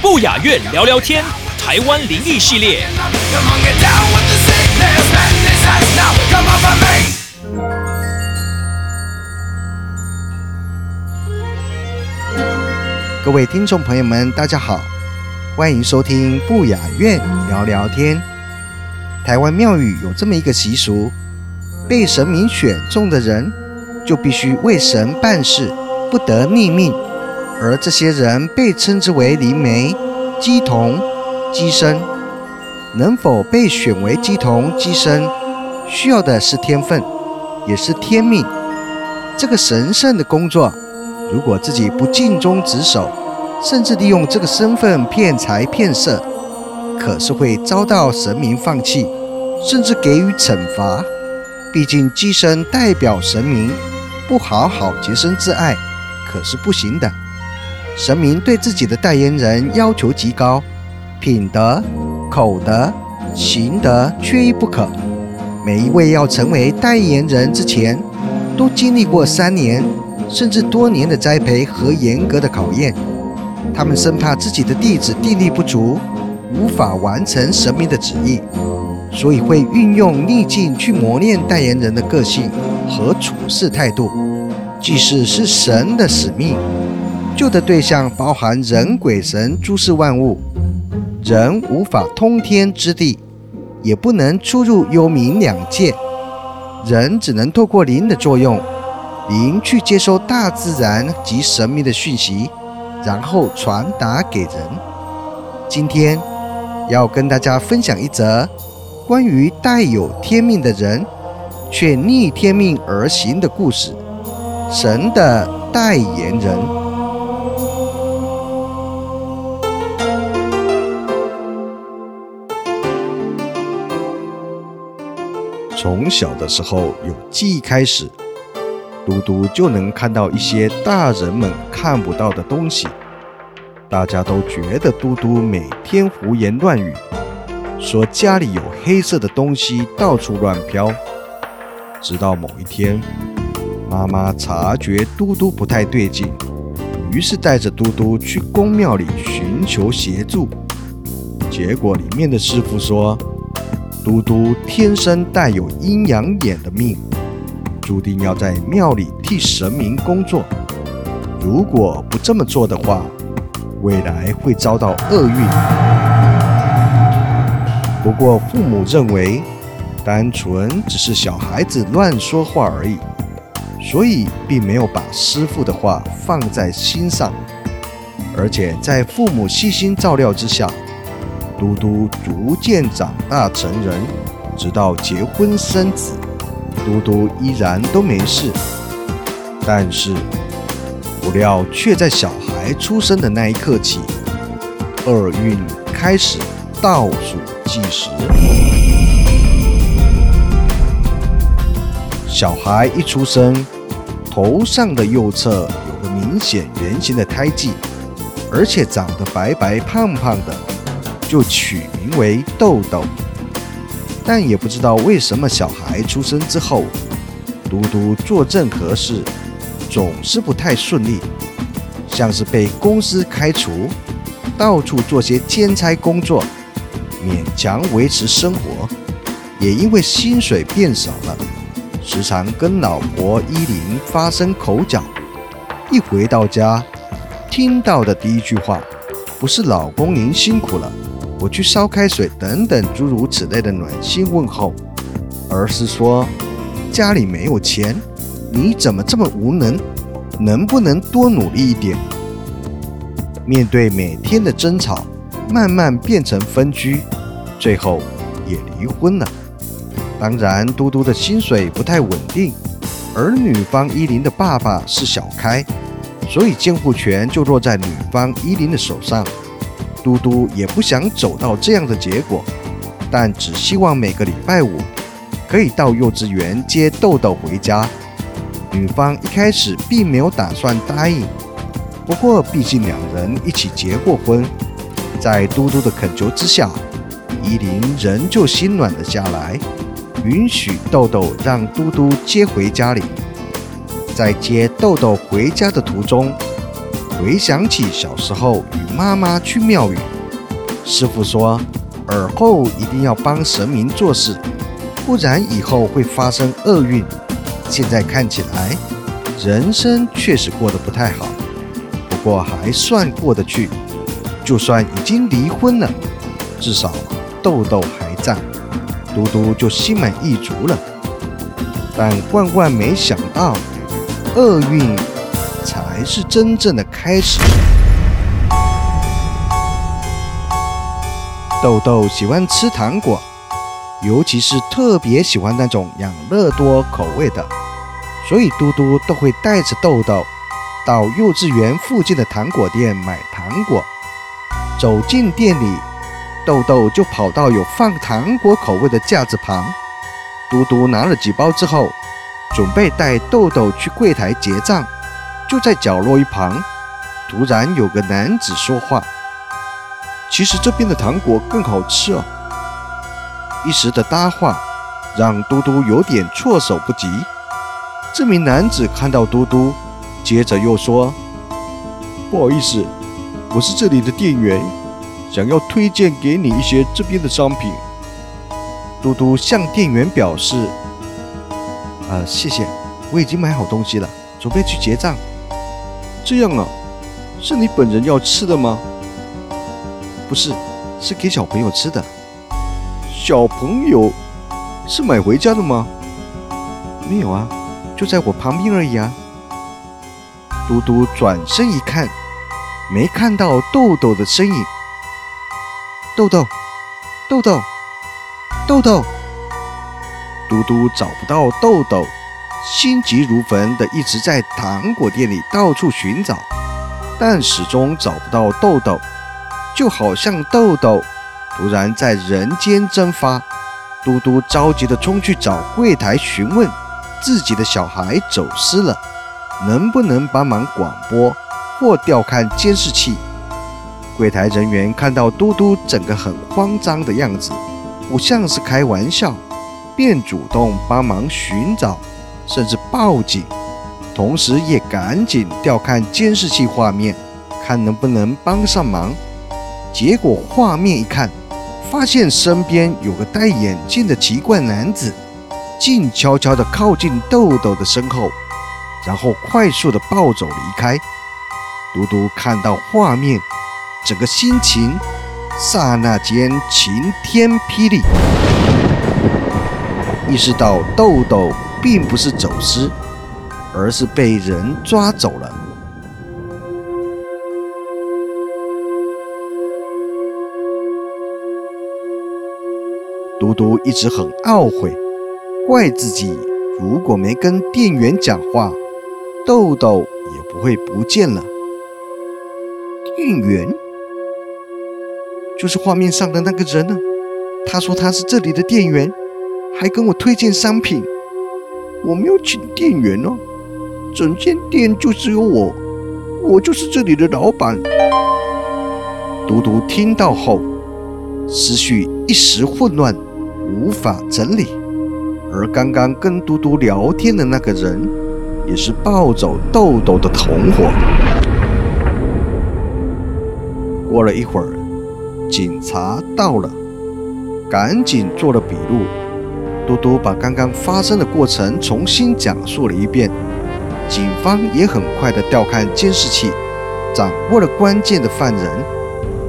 不雅院聊聊天，台湾灵异系列。各位听众朋友们，大家好，欢迎收听不雅院聊聊天。台湾庙宇有这么一个习俗，被神明选中的人就必须为神办事，不得逆命。而这些人被称之为灵媒、鸡童、鸡生。能否被选为鸡童、鸡生，需要的是天分，也是天命。这个神圣的工作，如果自己不尽忠职守，甚至利用这个身份骗财骗色，可是会遭到神明放弃，甚至给予惩罚。毕竟鸡生代表神明，不好好洁身自爱，可是不行的。神明对自己的代言人要求极高，品德、口德、行德缺一不可。每一位要成为代言人之前，都经历过三年甚至多年的栽培和严格的考验。他们生怕自己的弟子定力不足，无法完成神明的旨意，所以会运用逆境去磨练代言人的个性和处事态度。祭祀是神的使命。救的对象包含人、鬼、神、诸事万物。人无法通天之地，也不能出入幽冥两界。人只能透过灵的作用，灵去接收大自然及神明的讯息，然后传达给人。今天要跟大家分享一则关于带有天命的人，却逆天命而行的故事——神的代言人。从小的时候有记忆开始，嘟嘟就能看到一些大人们看不到的东西。大家都觉得嘟嘟每天胡言乱语，说家里有黑色的东西到处乱飘。直到某一天，妈妈察觉嘟嘟不太对劲，于是带着嘟嘟去公庙里寻求协助。结果里面的师傅说。嘟嘟天生带有阴阳眼的命，注定要在庙里替神明工作。如果不这么做的话，未来会遭到厄运。不过父母认为，单纯只是小孩子乱说话而已，所以并没有把师傅的话放在心上。而且在父母细心照料之下，嘟嘟逐渐长大成人，直到结婚生子，嘟嘟依然都没事。但是，不料却在小孩出生的那一刻起，厄运开始倒数计时。小孩一出生，头上的右侧有个明显圆形的胎记，而且长得白白胖胖的。就取名为豆豆，但也不知道为什么小孩出生之后，嘟嘟做任何事总是不太顺利，像是被公司开除，到处做些兼差工作，勉强维持生活，也因为薪水变少了，时常跟老婆依琳发生口角。一回到家，听到的第一句话不是“老公您辛苦了”。我去烧开水，等等诸如此类的暖心问候，而是说家里没有钱，你怎么这么无能？能不能多努力一点？面对每天的争吵，慢慢变成分居，最后也离婚了。当然，嘟嘟的薪水不太稳定，而女方依林的爸爸是小开，所以监护权就落在女方依林的手上。嘟嘟也不想走到这样的结果，但只希望每个礼拜五可以到幼稚园接豆豆回家。女方一开始并没有打算答应，不过毕竟两人一起结过婚，在嘟嘟的恳求之下，依林仍旧心软了下来。允许豆豆让嘟嘟接回家里，在接豆豆回家的途中，回想起小时候与妈妈去庙宇，师傅说耳后一定要帮神明做事，不然以后会发生厄运。现在看起来，人生确实过得不太好，不过还算过得去。就算已经离婚了，至少豆豆还在。嘟嘟就心满意足了，但万万没想到，厄运才是真正的开始。豆豆喜欢吃糖果，尤其是特别喜欢那种养乐多口味的，所以嘟嘟都会带着豆豆到幼稚园附近的糖果店买糖果。走进店里。豆豆就跑到有放糖果口味的架子旁，嘟嘟拿了几包之后，准备带豆豆去柜台结账。就在角落一旁，突然有个男子说话：“其实这边的糖果更好吃哦！”一时的搭话让嘟嘟有点措手不及。这名男子看到嘟嘟，接着又说：“不好意思，我是这里的店员。”想要推荐给你一些这边的商品，嘟嘟向店员表示：“啊，谢谢，我已经买好东西了，准备去结账。”这样啊，是你本人要吃的吗？不是，是给小朋友吃的。小朋友是买回家的吗？没有啊，就在我旁边而已啊。嘟嘟转身一看，没看到豆豆的身影。豆豆，豆豆，豆豆，嘟嘟找不到豆豆，心急如焚的一直在糖果店里到处寻找，但始终找不到豆豆，就好像豆豆突然在人间蒸发。嘟嘟着急的冲去找柜台询问，自己的小孩走失了，能不能帮忙广播或调看监视器？柜台人员看到嘟嘟整个很慌张的样子，不像是开玩笑，便主动帮忙寻找，甚至报警，同时也赶紧调看监视器画面，看能不能帮上忙。结果画面一看，发现身边有个戴眼镜的奇怪男子，静悄悄地靠近豆豆的身后，然后快速地暴走离开。嘟嘟看到画面。整个心情刹那间晴天霹雳，意识到豆豆并不是走失，而是被人抓走了。嘟嘟一直很懊悔，怪自己如果没跟店员讲话，豆豆也不会不见了。店员。就是画面上的那个人呢？他说他是这里的店员，还跟我推荐商品。我没有请店员哦，整间店就只有我，我就是这里的老板。嘟嘟听到后，思绪一时混乱，无法整理。而刚刚跟嘟嘟聊天的那个人，也是抱走豆豆的同伙。过了一会儿。警察到了，赶紧做了笔录。嘟嘟把刚刚发生的过程重新讲述了一遍。警方也很快的调看监视器，掌握了关键的犯人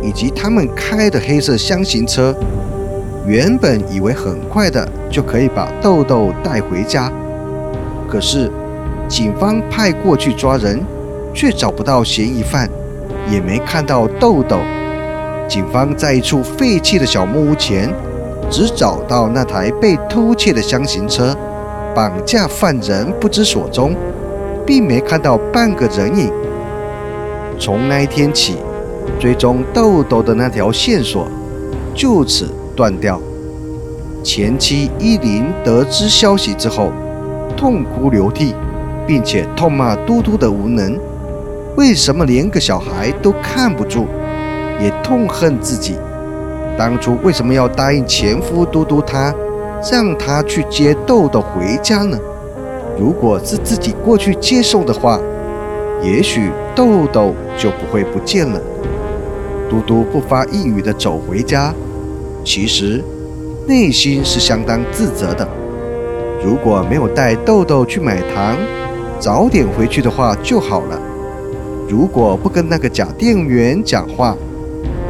以及他们开的黑色箱型车。原本以为很快的就可以把豆豆带回家，可是警方派过去抓人，却找不到嫌疑犯，也没看到豆豆。警方在一处废弃的小木屋前只找到那台被偷窃的箱型车，绑架犯人不知所踪，并没看到半个人影。从那一天起，追踪豆豆的那条线索就此断掉。前妻依琳得知消息之后，痛哭流涕，并且痛骂嘟嘟的无能。为什么连个小孩都看不住？也痛恨自己，当初为什么要答应前夫嘟嘟他，让他去接豆豆回家呢？如果是自己过去接送的话，也许豆豆就不会不见了。嘟嘟不发一语的走回家，其实内心是相当自责的。如果没有带豆豆去买糖，早点回去的话就好了。如果不跟那个假店员讲话，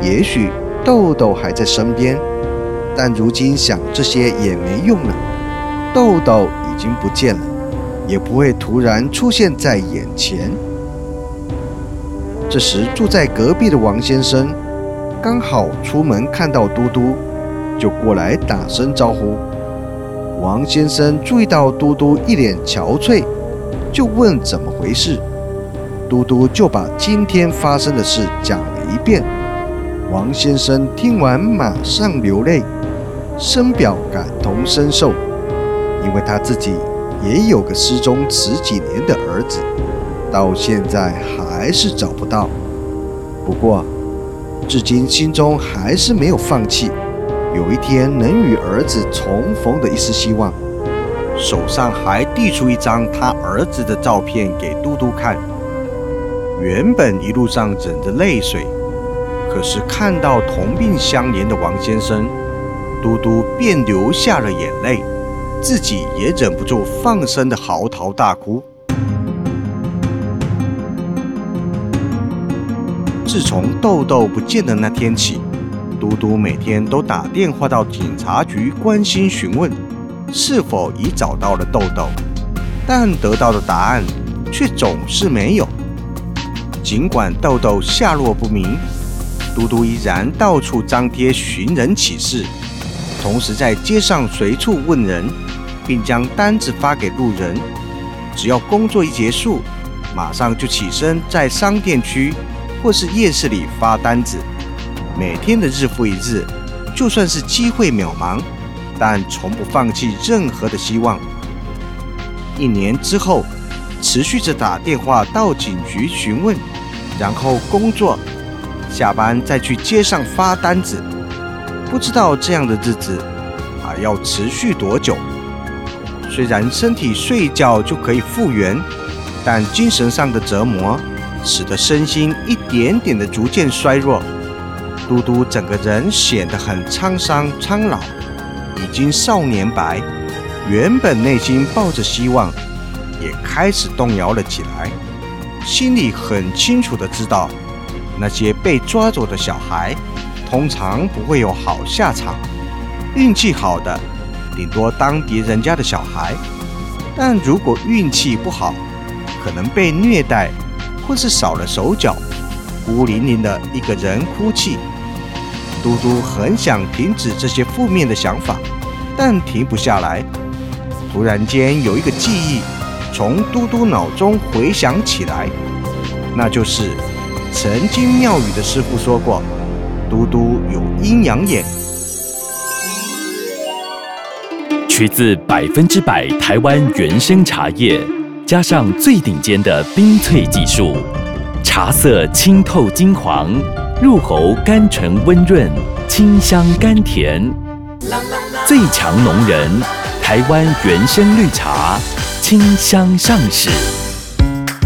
也许豆豆还在身边。但如今想这些也没用了，豆豆已经不见了，也不会突然出现在眼前。这时，住在隔壁的王先生刚好出门看到嘟嘟，就过来打声招呼。王先生注意到嘟嘟一脸憔悴，就问怎么回事。嘟嘟就把今天发生的事讲了一遍。王先生听完马上流泪，深表感同身受，因为他自己也有个失踪十几年的儿子，到现在还是找不到。不过，至今心中还是没有放弃，有一天能与儿子重逢的一丝希望。手上还递出一张他儿子的照片给嘟嘟看。原本一路上忍着泪水，可是看到同病相怜的王先生，嘟嘟便流下了眼泪，自己也忍不住放声的嚎啕大哭。自从豆豆不见的那天起，嘟嘟每天都打电话到警察局关心询问，是否已找到了豆豆，但得到的答案却总是没有。尽管豆豆下落不明，嘟嘟依然到处张贴寻人启事，同时在街上随处问人，并将单子发给路人。只要工作一结束，马上就起身在商店区或是夜市里发单子。每天的日复一日，就算是机会渺茫，但从不放弃任何的希望。一年之后，持续着打电话到警局询问。然后工作，下班再去街上发单子，不知道这样的日子还要持续多久。虽然身体睡一觉就可以复原，但精神上的折磨使得身心一点点的逐渐衰弱。嘟嘟整个人显得很沧桑苍老，已经少年白。原本内心抱着希望，也开始动摇了起来。心里很清楚的知道，那些被抓走的小孩，通常不会有好下场。运气好的，顶多当别人家的小孩；但如果运气不好，可能被虐待，或是少了手脚，孤零零的一个人哭泣。嘟嘟很想停止这些负面的想法，但停不下来。突然间，有一个记忆。从嘟嘟脑中回想起来，那就是曾经庙宇的师傅说过，嘟嘟有阴阳眼。取自百分之百台湾原生茶叶，加上最顶尖的冰萃技术，茶色清透金黄，入喉甘醇温润，清香甘甜，最强浓人，台湾原生绿茶。清香上市。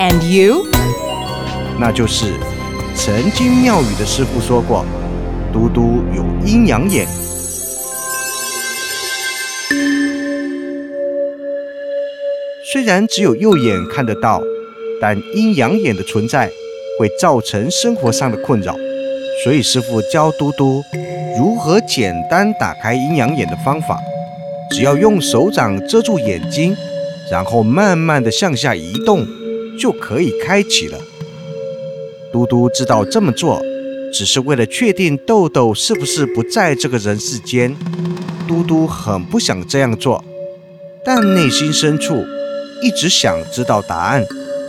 and you 那就是曾经庙宇的师傅说过，嘟嘟有阴阳眼。虽然只有右眼看得到，但阴阳眼的存在会造成生活上的困扰，所以师傅教嘟嘟如何简单打开阴阳眼的方法，只要用手掌遮住眼睛，然后慢慢的向下移动。就可以开启了。嘟嘟知道这么做，只是为了确定豆豆是不是不在这个人世间。嘟嘟很不想这样做，但内心深处一直想知道答案。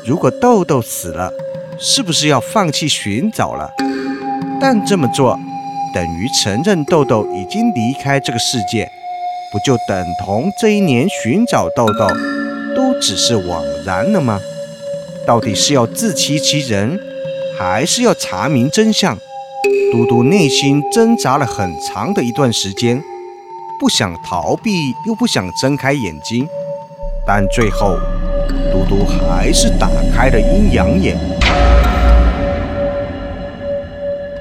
如果豆豆死了，是不是要放弃寻找了？但这么做等于承认豆豆已经离开这个世界，不就等同这一年寻找豆豆都只是枉然了吗？到底是要自欺欺人？还是要查明真相。嘟嘟内心挣扎了很长的一段时间，不想逃避，又不想睁开眼睛，但最后，嘟嘟还是打开了阴阳眼。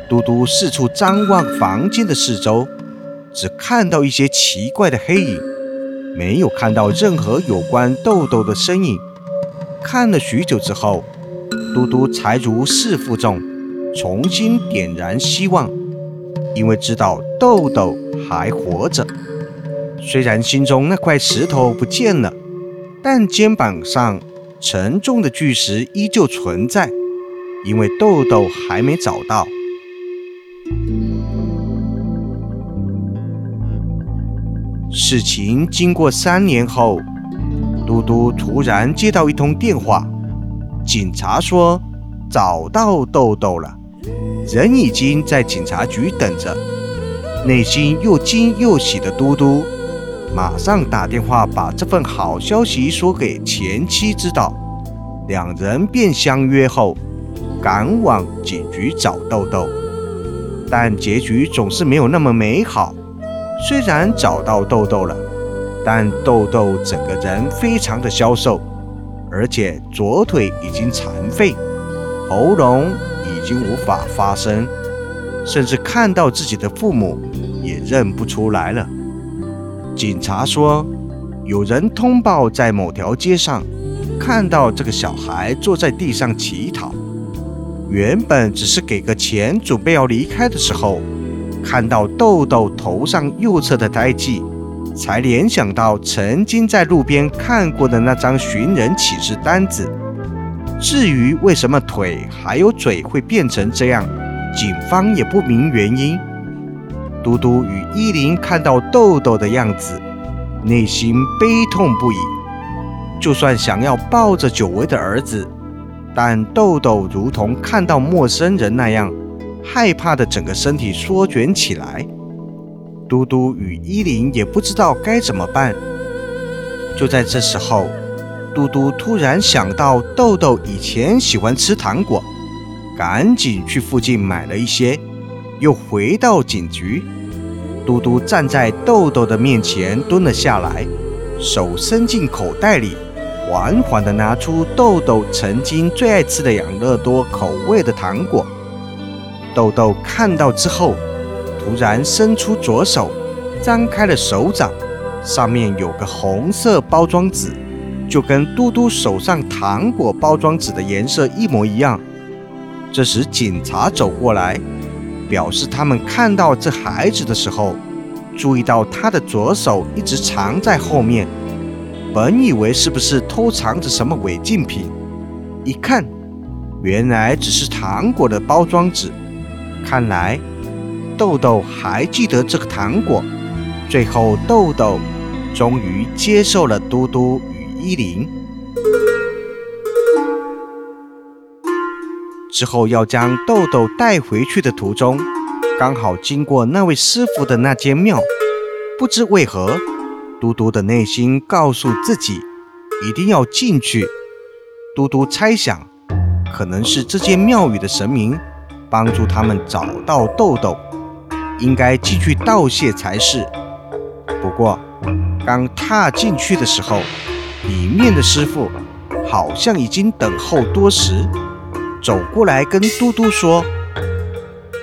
嘟嘟四处张望房间的四周，只看到一些奇怪的黑影，没有看到任何有关豆豆的身影。看了许久之后。嘟嘟才如释负重，重新点燃希望，因为知道豆豆还活着。虽然心中那块石头不见了，但肩膀上沉重的巨石依旧存在，因为豆豆还没找到。事情经过三年后，嘟嘟突然接到一通电话。警察说找到豆豆了，人已经在警察局等着。内心又惊又喜的嘟嘟，马上打电话把这份好消息说给前妻知道。两人便相约后赶往警局找豆豆。但结局总是没有那么美好。虽然找到豆豆了，但豆豆整个人非常的消瘦。而且左腿已经残废，喉咙已经无法发声，甚至看到自己的父母也认不出来了。警察说，有人通报在某条街上看到这个小孩坐在地上乞讨，原本只是给个钱准备要离开的时候，看到豆豆头上右侧的胎记。才联想到曾经在路边看过的那张寻人启事单子。至于为什么腿还有嘴会变成这样，警方也不明原因。嘟嘟与依林看到豆豆的样子，内心悲痛不已。就算想要抱着久违的儿子，但豆豆如同看到陌生人那样，害怕的整个身体缩卷起来。嘟嘟与依林也不知道该怎么办。就在这时候，嘟嘟突然想到豆豆以前喜欢吃糖果，赶紧去附近买了一些，又回到警局。嘟嘟站在豆豆的面前蹲了下来，手伸进口袋里，缓缓地拿出豆豆曾经最爱吃的养乐多口味的糖果。豆豆看到之后。突然伸出左手，张开了手掌，上面有个红色包装纸，就跟嘟嘟手上糖果包装纸的颜色一模一样。这时警察走过来，表示他们看到这孩子的时候，注意到他的左手一直藏在后面，本以为是不是偷藏着什么违禁品，一看，原来只是糖果的包装纸。看来。豆豆还记得这个糖果。最后，豆豆终于接受了嘟嘟与依林。之后要将豆豆带回去的途中，刚好经过那位师傅的那间庙。不知为何，嘟嘟的内心告诉自己一定要进去。嘟嘟猜想，可能是这间庙宇的神明帮助他们找到豆豆。应该继续道谢才是。不过，刚踏进去的时候，里面的师傅好像已经等候多时，走过来跟嘟嘟说：“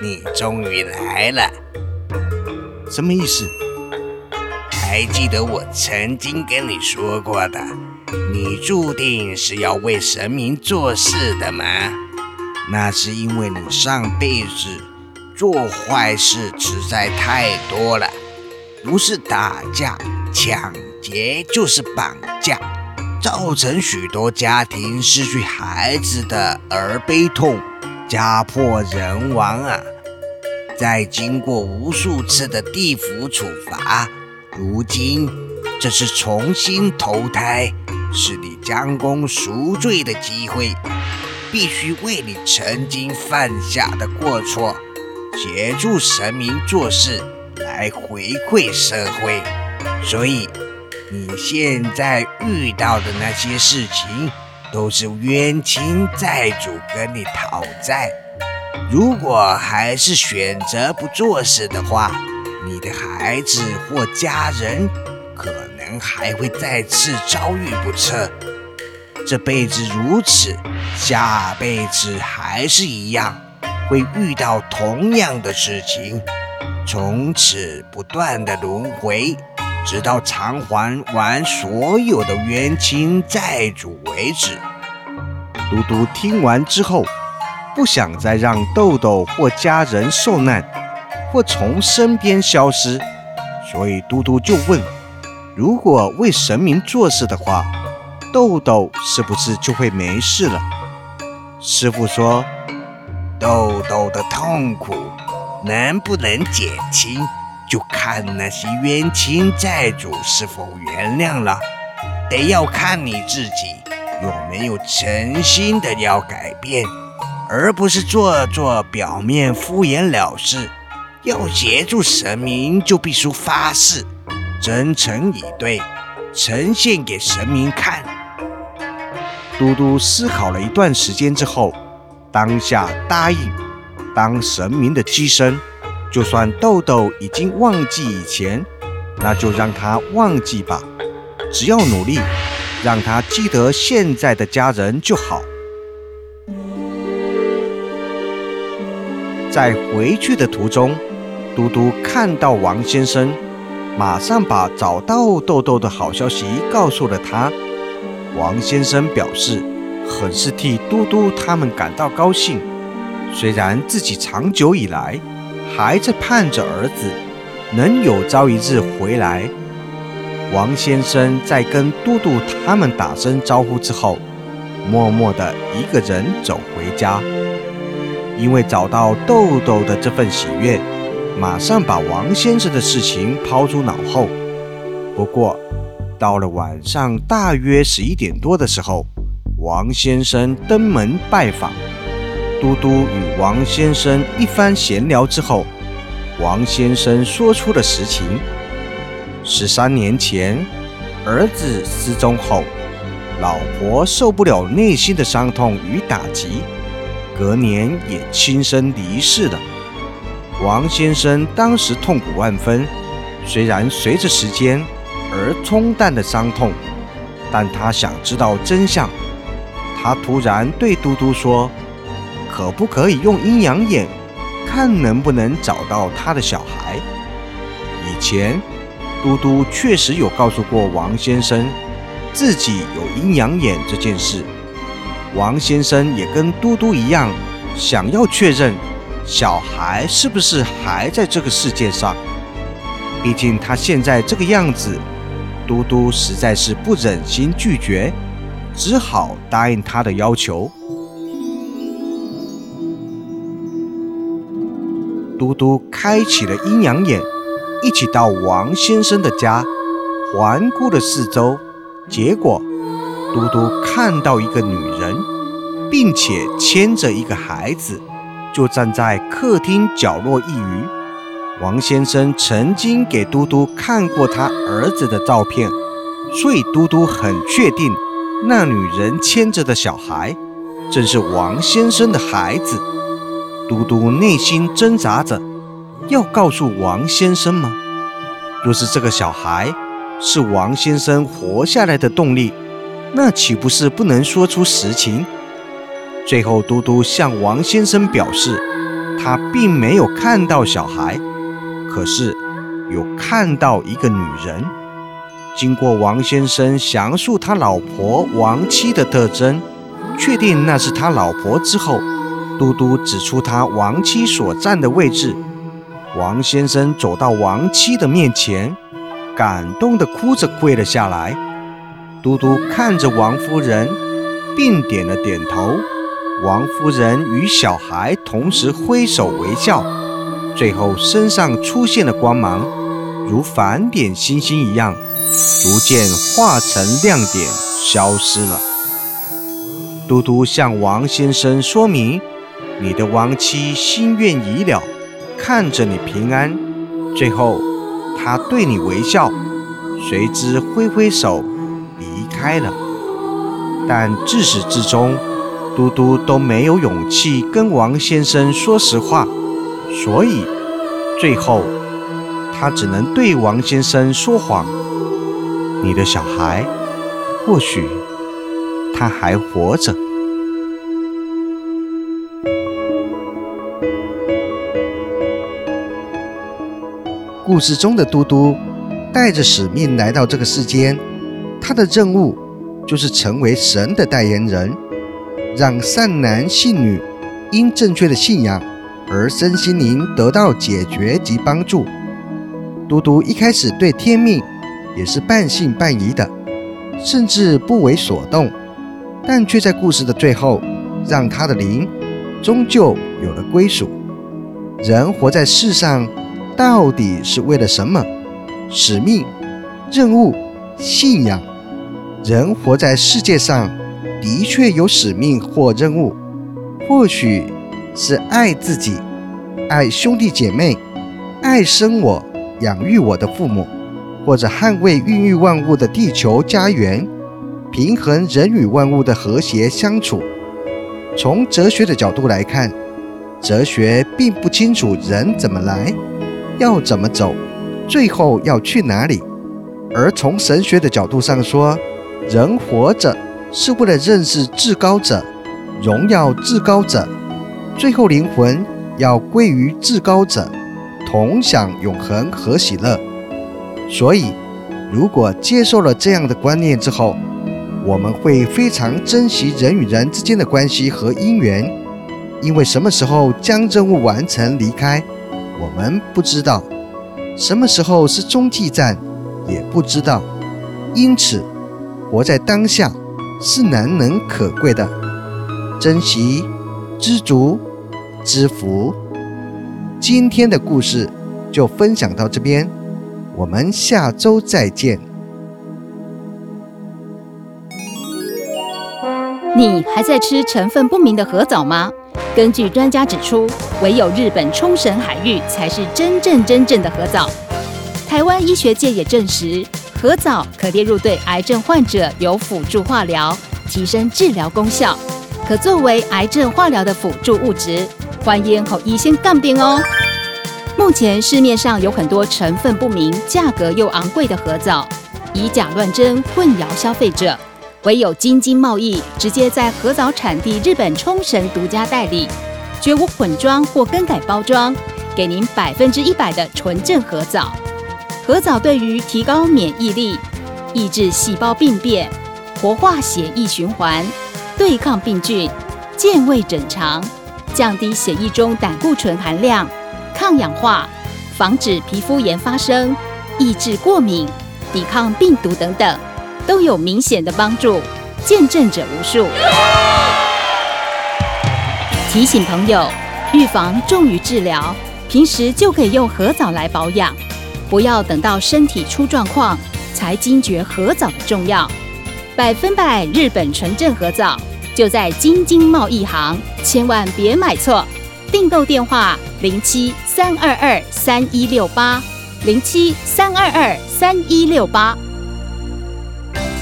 你终于来了，什么意思？还记得我曾经跟你说过的，你注定是要为神明做事的吗？那是因为你上辈子做坏事实在太多了，不是打架、抢劫，就是绑架，造成许多家庭失去孩子的而悲痛，家破人亡啊！在经过无数次的地府处罚，如今这是重新投胎，是你将功赎罪的机会，必须为你曾经犯下的过错，协助神明做事，来回馈社会。所以你现在遇到的那些事情，都是冤亲债主跟你讨债。如果还是选择不做事的话，你的孩子或家人可能还会再次遭遇不测。这辈子如此，下辈子还是一样，会遇到同样的事情，从此不断的轮回，直到偿还完所有的冤亲债主为止。嘟嘟听完之后。不想再让豆豆或家人受难，或从身边消失，所以嘟嘟就问：如果为神明做事的话，豆豆是不是就会没事了？师傅说：豆豆的痛苦能不能减轻，就看那些冤亲债主是否原谅了，得要看你自己有没有诚心的要改变。而不是做做表面敷衍了事，要协助神明就必须发誓，真诚以对，呈现给神明看。嘟嘟思考了一段时间之后，当下答应当神明的机身。就算豆豆已经忘记以前，那就让他忘记吧，只要努力，让他记得现在的家人就好。在回去的途中，嘟嘟看到王先生，马上把找到豆豆的好消息告诉了他。王先生表示，很是替嘟嘟他们感到高兴。虽然自己长久以来还在盼着儿子能有朝一日回来。王先生在跟嘟嘟他们打声招呼之后，默默地一个人走回家。因为找到豆豆的这份喜悦，马上把王先生的事情抛诸脑后。不过，到了晚上大约十一点多的时候，王先生登门拜访。嘟嘟与王先生一番闲聊之后，王先生说出了实情：十三年前，儿子失踪后，老婆受不了内心的伤痛与打击。隔年也亲身离世了。王先生当时痛苦万分，虽然随着时间而冲淡了伤痛，但他想知道真相。他突然对嘟嘟说：“可不可以用阴阳眼，看能不能找到他的小孩？”以前，嘟嘟确实有告诉过王先生，自己有阴阳眼这件事。王先生也跟嘟嘟一样，想要确认小孩是不是还在这个世界上。毕竟他现在这个样子，嘟嘟实在是不忍心拒绝，只好答应他的要求。嘟嘟开启了阴阳眼，一起到王先生的家，环顾了四周，结果。嘟嘟看到一个女人，并且牵着一个孩子，就站在客厅角落一隅。王先生曾经给嘟嘟看过他儿子的照片，所以嘟嘟很确定，那女人牵着的小孩正是王先生的孩子。嘟嘟内心挣扎着，要告诉王先生吗？若是这个小孩是王先生活下来的动力。那岂不是不能说出实情？最后，嘟嘟向王先生表示，他并没有看到小孩，可是有看到一个女人。经过王先生详述他老婆亡妻的特征，确定那是他老婆之后，嘟嘟指出他亡妻所站的位置。王先生走到亡妻的面前，感动地哭着跪了下来。嘟嘟看着王夫人，并点了点头。王夫人与小孩同时挥手微笑，最后身上出现了光芒，如反点星星一样。逐渐化成亮点，消失了。嘟嘟向王先生说明：“你的亡妻心愿已了，看着你平安。”最后，他对你微笑，随之挥挥手离开了。但自始至终，嘟嘟都没有勇气跟王先生说实话，所以最后他只能对王先生说谎。你的小孩，或许他还活着。故事中的嘟嘟带着使命来到这个世间，他的任务就是成为神的代言人，让善男信女因正确的信仰而身心灵得到解决及帮助。嘟嘟一开始对天命。也是半信半疑的，甚至不为所动，但却在故事的最后，让他的灵终究有了归属。人活在世上，到底是为了什么？使命、任务、信仰。人活在世界上，的确有使命或任务，或许是爱自己，爱兄弟姐妹，爱生我、养育我的父母。或者捍卫孕育万物的地球家园，平衡人与万物的和谐相处。从哲学的角度来看，哲学并不清楚人怎么来，要怎么走，最后要去哪里；而从神学的角度上说，人活着是为了认识至高者，荣耀至高者，最后灵魂要归于至高者，同享永恒和喜乐。所以，如果接受了这样的观念之后，我们会非常珍惜人与人之间的关系和姻缘，因为什么时候将任务完成离开，我们不知道；什么时候是中继站，也不知道。因此，活在当下是难能可贵的，珍惜、知足、知福。今天的故事就分享到这边。我们下周再见。你还在吃成分不明的核藻吗？根据专家指出，唯有日本冲绳海域才是真正真正的核藻。台湾医学界也证实，核藻可列入对癌症患者有辅助化疗，提升治疗功效，可作为癌症化疗的辅助物质。欢迎和医生杠边哦。目前市面上有很多成分不明、价格又昂贵的合藻，以假乱真，混淆消费者。唯有京津贸易直接在合藻产地日本冲绳独家代理，绝无混装或更改包装，给您百分之一百的纯正合藻。合藻对于提高免疫力、抑制细胞病变、活化血液循环、对抗病菌、健胃整肠、降低血液中胆固醇含量。抗氧化、防止皮肤炎发生、抑制过敏、抵抗病毒等等，都有明显的帮助，见证者无数。提醒朋友，预防重于治疗，平时就可以用合藻来保养，不要等到身体出状况才惊觉合藻的重要。百分百日本纯正合藻，就在京津贸易行，千万别买错。订购电话零七三二二三一六八零七三二二三一六八。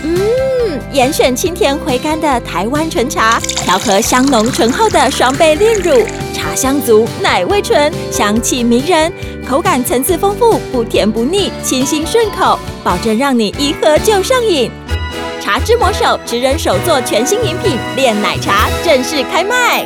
嗯，严选清甜回甘的台湾纯茶，调和香浓醇厚的双倍炼乳，茶香足，奶味纯，香气迷人，口感层次丰富，不甜不腻，清新顺口，保证让你一喝就上瘾。茶之魔手直人手做全新饮品炼奶茶正式开卖。